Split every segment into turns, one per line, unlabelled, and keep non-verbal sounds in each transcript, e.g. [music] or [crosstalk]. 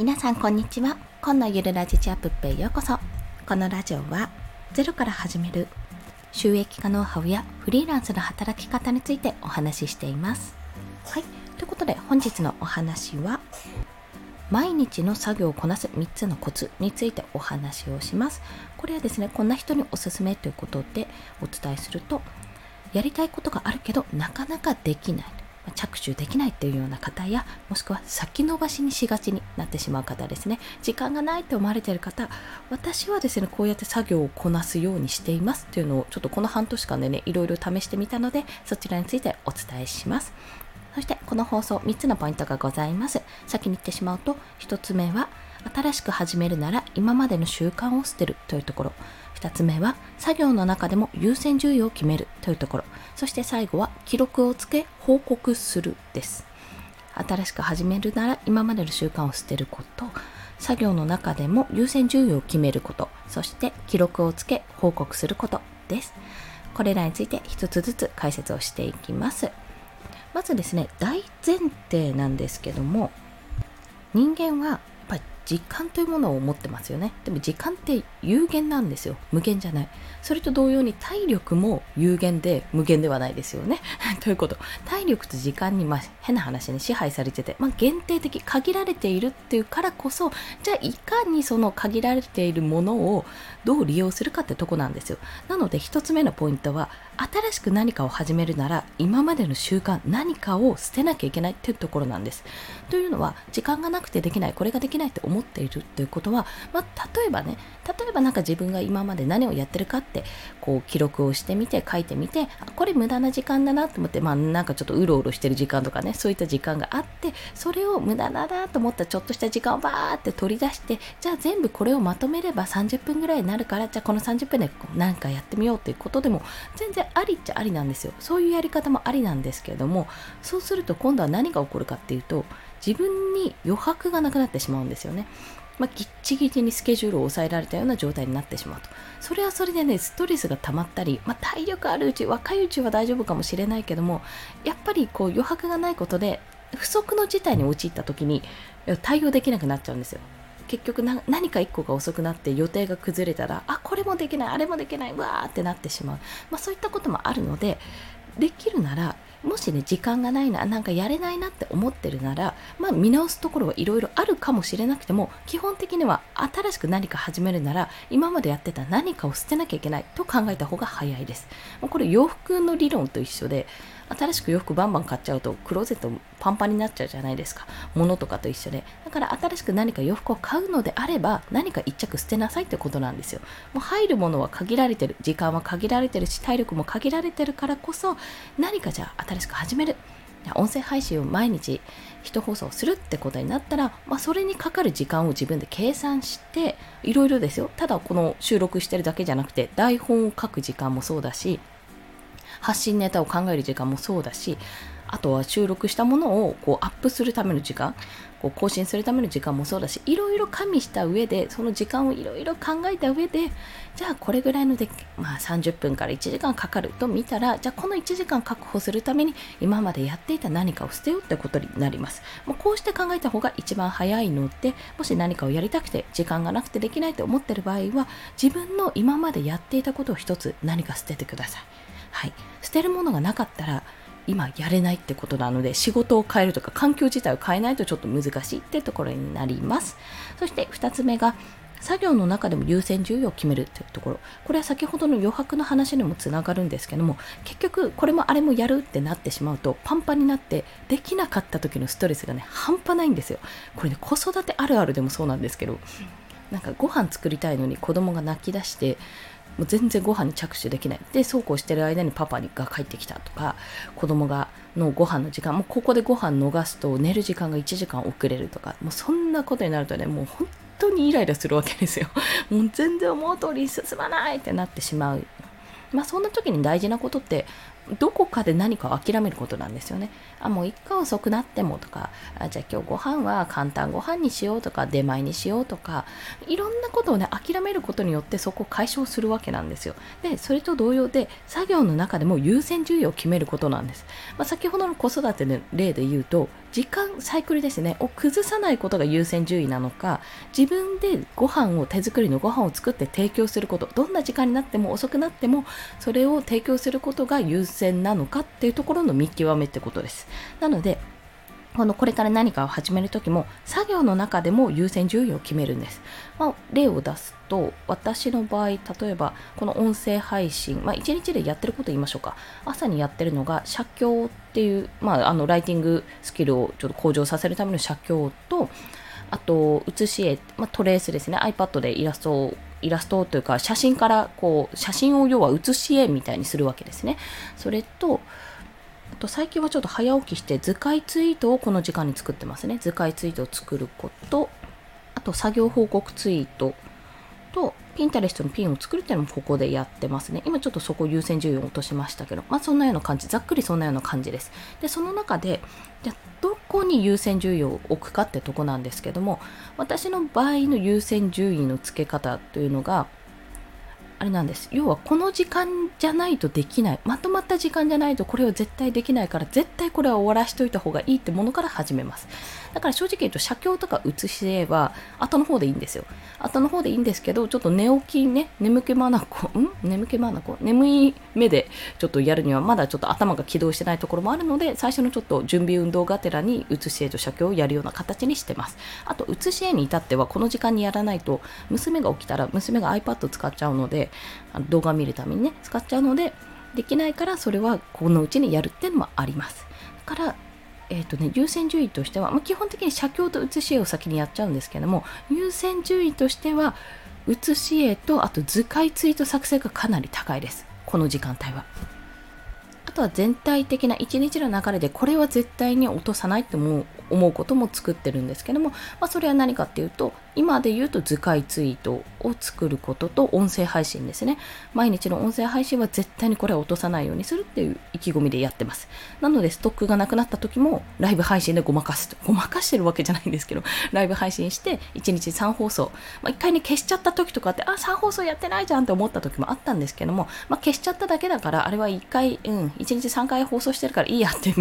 皆さんこんにちは。今のゆるラジチアップへようこそ。このラジオはゼロから始める収益化ノウハウやフリーランスの働き方についてお話ししています。はい。ということで本日のお話は毎日の作業をこなす3つのコツについてお話をします。これはですねこんな人におすすめということでお伝えするとやりたいことがあるけどなかなかできない。着手できないっていうような方やもしくは先延ばしにしがちになってしまう方ですね。時間がないと思われている方私はですねこうやって作業をこなすようにしていますというのをちょっとこの半年間でねいろいろ試してみたのでそちらについてお伝えします。そしてこの放送3つのポイントがございます先に言ってしまうと1つ目は新しく始めるなら今までの習慣を捨てるというところ。2つ目は作業の中でも優先順位を決めるというところ。そして最後は記録をつけ報告するです。新しく始めるなら今までの習慣を捨てること。作業の中でも優先順位を決めること。そして記録をつけ報告することです。これらについて一つずつ解説をしていきます。まずですね大前提なんですけども人間は時間というものを持ってますよね。でも時間って有限なんですよ。無限じゃない。それと同様に体力も有限で無限ではないですよね。[laughs] ということ。体力と時間に、まあ、変な話に支配されてて、まあ、限定的限られているっていうからこそじゃあいかにその限られているものをどう利用するかってとこなんですよ。なので1つ目のポイントは新しく何かを始めるなら今までの習慣何かを捨てなきゃいけないっていうところなんです。というのは時間がなくてできないこれができないって思っているということは、まあ、例えばね例えばなんか自分が今まで何をやってるかってこう記録をしてみて書いてみてこれ無駄な時間だなと思ってまあなんかちょっとうろうろしてる時間とかねそういった時間があってそれを無駄だなと思ったちょっとした時間をバーって取り出してじゃあ全部これをまとめれば30分ぐらいになるからじゃあこの30分で何かやってみようっていうことでも全然ありっちゃありなんですよそういうやり方もありなんですけれどもそうすると今度は何が起こるかっていうと自分に余白がなくなってしまうんですよね。まあ、ぎっちぎちにスケジュールを抑えられたような状態になってしまうと。それはそれでね、ストレスが溜まったり、まあ、体力あるうち、若いうちは大丈夫かもしれないけども、やっぱりこう余白がないことで、不測の事態に陥った時に対応できなくなっちゃうんですよ。結局何か1個が遅くなって予定が崩れたら、あ、これもできない、あれもできない、わーってなってしまう。まあ、そういったこともあるので、できるならもしね時間がないななんかやれないなって思ってるならまあ見直すところはいろいろあるかもしれなくても基本的には新しく何か始めるなら今までやってた何かを捨てなきゃいけないと考えた方が早いです。これ洋服の理論と一緒で新しく洋服バンバン買っちゃうとクローゼットパンパンになっちゃうじゃないですか。物とかと一緒で。だから新しく何か洋服を買うのであれば何か一着捨てなさいってことなんですよ。もう入るものは限られてる時間は限られてるし体力も限られてるからこそ何かじゃあ新しく始める。音声配信を毎日一放送するってことになったら、まあ、それにかかる時間を自分で計算していろいろですよ。ただこの収録してるだけじゃなくて台本を書く時間もそうだし発信ネタを考える時間もそうだしあとは収録したものをこうアップするための時間こう更新するための時間もそうだしいろいろ加味した上でその時間をいろいろ考えた上でじゃあこれぐらいので、まあ、30分から1時間かかると見たらじゃあこの1時間確保するために今までやっていた何かを捨てようってことになります。もうこうして考えた方が一番早いのでもし何かをやりたくて時間がなくてできないと思ってる場合は自分の今までやっていたことを一つ何か捨ててください。はい、捨てるものがなかったら今やれないってことなので仕事を変えるとか環境自体を変えないとちょっと難しいってところになります。そして2つ目が作業の中でも優先順位を決めるというところ。これは先ほどの余白の話にもつながるんですけども結局これもあれもやるってなってしまうとパンパンになってできなかった時のストレスがね半端ないんですよ。これね子育てあるあるでもそうなんですけどなんかご飯作りたいのに子供が泣き出してもう全然ご飯に着手できない。でそうこうしてる間にパパが帰ってきたとか子供がのご飯の時間もうここでご飯逃すと寝る時間が1時間遅れるとかもうそんなことになるとねもう本当にイライラするわけですよ。[laughs] もう全然思う通り進まないってなってしまう。まあそんな時に大事なことってどこかで何かを諦めることなんですよね。あ、もう一回遅くなってもとか、あじゃあ今日ご飯は簡単ご飯にしようとか、出前にしようとか、いろんなことをね、諦めることによってそこを解消するわけなんですよ。で、それと同様で、作業の中でも優先順位を決めることなんです。まあ、先ほどの子育ての例で言うと、時間サイクルですねを崩さないことが優先順位なのか自分でご飯を手作りのご飯を作って提供することどんな時間になっても遅くなってもそれを提供することが優先なのかっていうところの見極めってことです。なのでこのこれから何かを始めるときも作業の中でも優先順位を決めるんです。まあ、例を出すと私の場合例えばこの音声配信、まあ、1日でやってること言いましょうか。朝にやってるのが写経っていう、まあ、あのライティングスキルをちょっと向上させるための写経とあと写し絵、まあ、トレースですね。iPad でイラストをイラストというか写真からこう写真を要は写し絵みたいにするわけですね。それとと最近はちょっと早起きして図解ツイートをこの時間に作ってますね。図解ツイートを作ること。あと作業報告ツイート。とピンタレストのピンを作るっていうのもここでやってますね。今ちょっとそこ優先順位を落としましたけど、まあそんなような感じ、ざっくりそんなような感じです。で、その中で、じゃどこに優先順位を置くかってとこなんですけども、私の場合の優先順位の付け方というのが、あれなんです。要はこの時間じゃないとできない。まとまった時間じゃないとこれは絶対できないから絶対これは終わらしといた方がいいってものから始めます。だから正直言うと写経とか写し絵は後の方でいいんですよ。後の方でいいんですけどちょっと寝起きね眠気まなこん？眠気まなこ？眠い目でちょっとやるにはまだちょっと頭が起動してないところもあるので最初のちょっと準備運動がてらに写し絵と写経をやるような形にしてます。あと写し絵に至ってはこの時間にやらないと娘が起きたら娘が iPad 使っちゃうのであの動画見るためにね使っちゃうのでできないからそれはこのうちにやるっていうのもありますだからえーとね、優先順位としては、まあ、基本的に写経と写し絵を先にやっちゃうんですけども優先順位としては写し絵とあと図解ツイート作成がかなり高いですこの時間帯は。あとは全体的な一日の流れでこれは絶対に落とさないって思う思うことも作ってるんですけども、まあ、それは何かっていうと今で言うと図解ツイートを作ることと音声配信ですね。毎日の音声配信は絶対にこれは落とさないようにするっていう意気込みでやってます。なのでストックがなくなった時もライブ配信でごまかすごまかしてるわけじゃないんですけど [laughs] ライブ配信して1日3放送、まあ、1回ね消しちゃった時とかってあ3放送やってないじゃんって思った時もあったんですけども、まあ、消しちゃっただけだからあれは1回、うん、1日3回放送してるからいいやって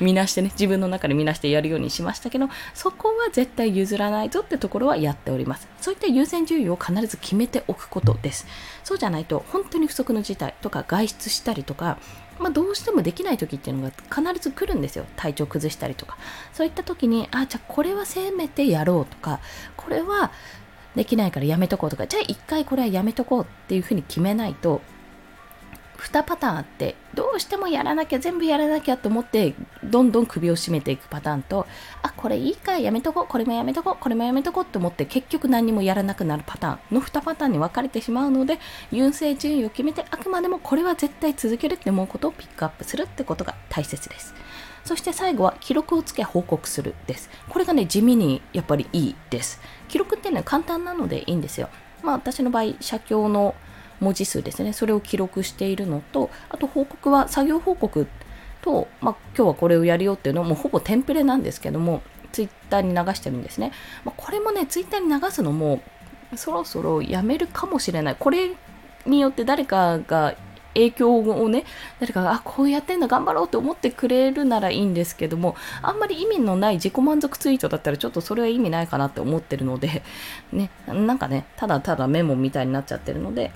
見 [laughs] なしてね自分の中で見なしてやるようにしましたけどそこは絶対譲らないぞってところはやってております。そういった優先順位を必ず決めておくことです。そうじゃないと本当に不測の事態とか外出したりとかまあ、どうしてもできない時っていうのが必ず来るんですよ。体調崩したりとか。そういった時にあじゃあこれはせめてやろうとかこれはできないからやめとこうとか。じゃあ一回これはやめとこうっていうふうに決めないと2パターンあってどうしてもやらなきゃ全部やらなきゃと思ってどんどん首を絞めていくパターンとあこれいいかやめとこうこれもやめとこうこれもやめとこうと思って結局何もやらなくなるパターンの2パターンに分かれてしまうので優先順位を決めてあくまでもこれは絶対続けるって思うことをピックアップするってことが大切です。そして最後は記録をつけ報告するです。これがね地味にやっぱりいいです。記録っていうのは簡単なのでいいんですよ。まあ私の場合写経の文字数ですね。それを記録しているのとあと報告は作業報告と、まあ、今日はこれをやるよっていうのもほぼテンプレなんですけどもツイッターに流してるんですね、まあ、これもねツイッターに流すのもそろそろやめるかもしれない。これによって誰かが影響をね誰かがあこうやってんだ頑張ろうって思ってくれるならいいんですけどもあんまり意味のない自己満足ツイートだったらちょっとそれは意味ないかなって思ってるのでねなんかねただただメモみたいになっちゃってるので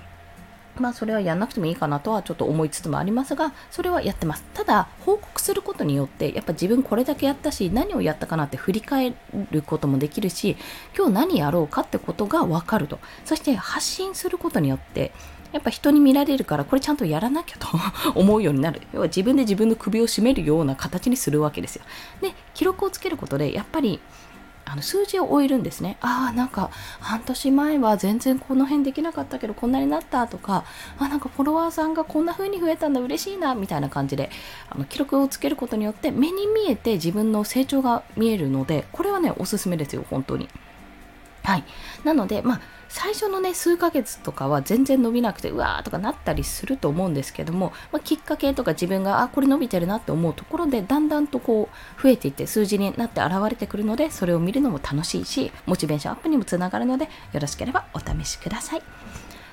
まあそれはやんなくてもいいかなとはちょっと思いつつもありますが、それはやってます。ただ、報告することによって、やっぱ自分これだけやったし、何をやったかなって振り返ることもできるし、今日何やろうかってことがわかると。そして発信することによって、やっぱ人に見られるから、これちゃんとやらなきゃと [laughs] 思うようになる。要は自分で自分の首を絞めるような形にするわけですよ。で、記録をつけることで、やっぱり、あの数字を終えるんですね。ああ、なんか半年前は全然この辺できなかったけどこんなになったとか、あなんかフォロワーさんがこんな風に増えたんだ嬉しいなみたいな感じであの記録をつけることによって目に見えて自分の成長が見えるので、これはね、おすすめですよ、本当に。はい、なので、まあ、最初のね数ヶ月とかは全然伸びなくてうわーとかなったりすると思うんですけども、まあ、きっかけとか自分があこれ伸びてるなって思うところでだんだんとこう増えていって数字になって現れてくるのでそれを見るのも楽しいしモチベーションアップにもつながるのでよろしければお試しください。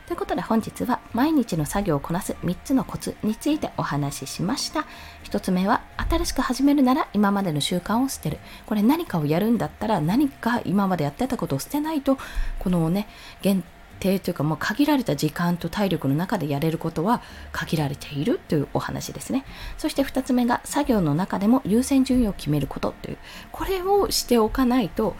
ということで本日は毎日の作業をこなす3つのコツについてお話ししました。1つ目は新しく始めるなら今までの習慣を捨てる。これ何かをやるんだったら何か今までやってたことを捨てないとこのね限定というかもう限られた時間と体力の中でやれることは限られているというお話ですね。そして2つ目が作業の中でも優先順位を決めることというこれをしておかないと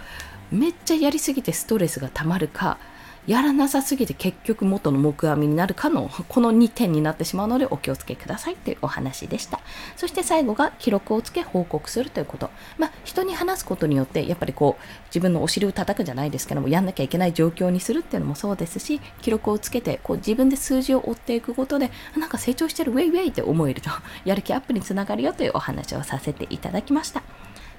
めっちゃやりすぎてストレスがたまるかやらなさすぎて結局元の木阿弥になるかのこの2点になってしまうのでお気をつけくださいというお話でした。そして最後が記録をつけ報告するということ。まあ人に話すことによってやっぱりこう自分のお尻を叩くじゃないですけどもやんなきゃいけない状況にするっていうのもそうですし記録をつけてこう自分で数字を追っていくことでなんか成長してるウェイウェイって思えるとやる気アップにつながるよというお話をさせていただきました。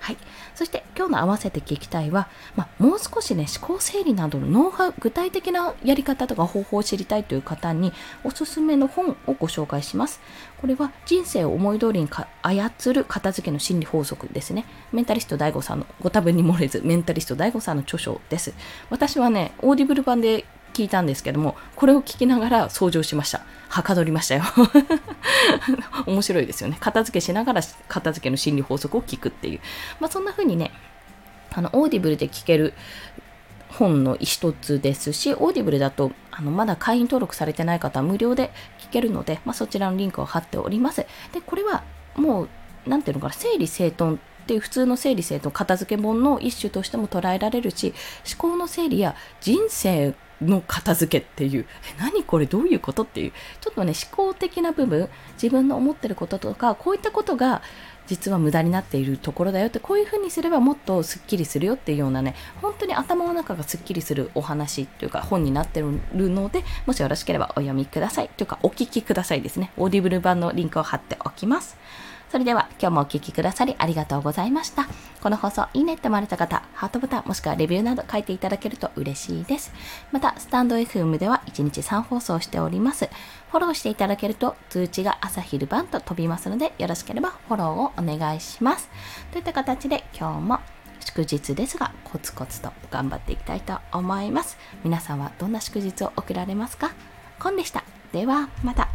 はい。そして今日の合わせて聞きたいは、まあ、もう少しね、思考整理などのノウハウ、具体的なやり方とか方法を知りたいという方におすすめの本をご紹介します。これは人生を思い通りに操る片付けの心理法則ですね。メンタリスト DAIGO さんの、ご多分に漏れず、メンタリスト DAIGO さんの著書です。私はね、 Audible 版で聞いたんですけども、これを聞きながら掃除をしました。はかどりましたよ。[laughs] 面白いですよね。片付けしながら片付けの心理法則を聞くっていう。まあそんな風にね、あの、 Audible で聞ける本の一つですし、 Audible だと、あの、まだ会員登録されてない方は無料で聞けるので、まあそちらのリンクを貼っております。で、これはもう、なんていうのかな、整理整頓っていう普通の整理整頓片付け本の一種としても捉えられるし思考の整理や人生の片付けっていう、え、何これどういうことっていう、ちょっとね、思考的な部分、自分の思ってることとか、こういったことが実は無駄になっているところだよって、こういう風にすればもっとスッキリするよっていうようなね、本当に頭の中がスッキリするお話っていうか本になってるので、もしよろしければお読みください。というか、お聞きくださいですね。 Audible 版のリンクを貼っておきます。それでは今日もお聴きくださりありがとうございました。この放送いいねって思われた方、ハートボタンもしくはレビューなど書いていただけると嬉しいです。また、 stand FM では1日3放送しております。フォローしていただけると通知が朝昼晩と飛びますので、よろしければフォローをお願いします。といった形で今日も祝日ですが、コツコツと頑張っていきたいと思います。皆さんはどんな祝日を送られますか？コンでした。では、また。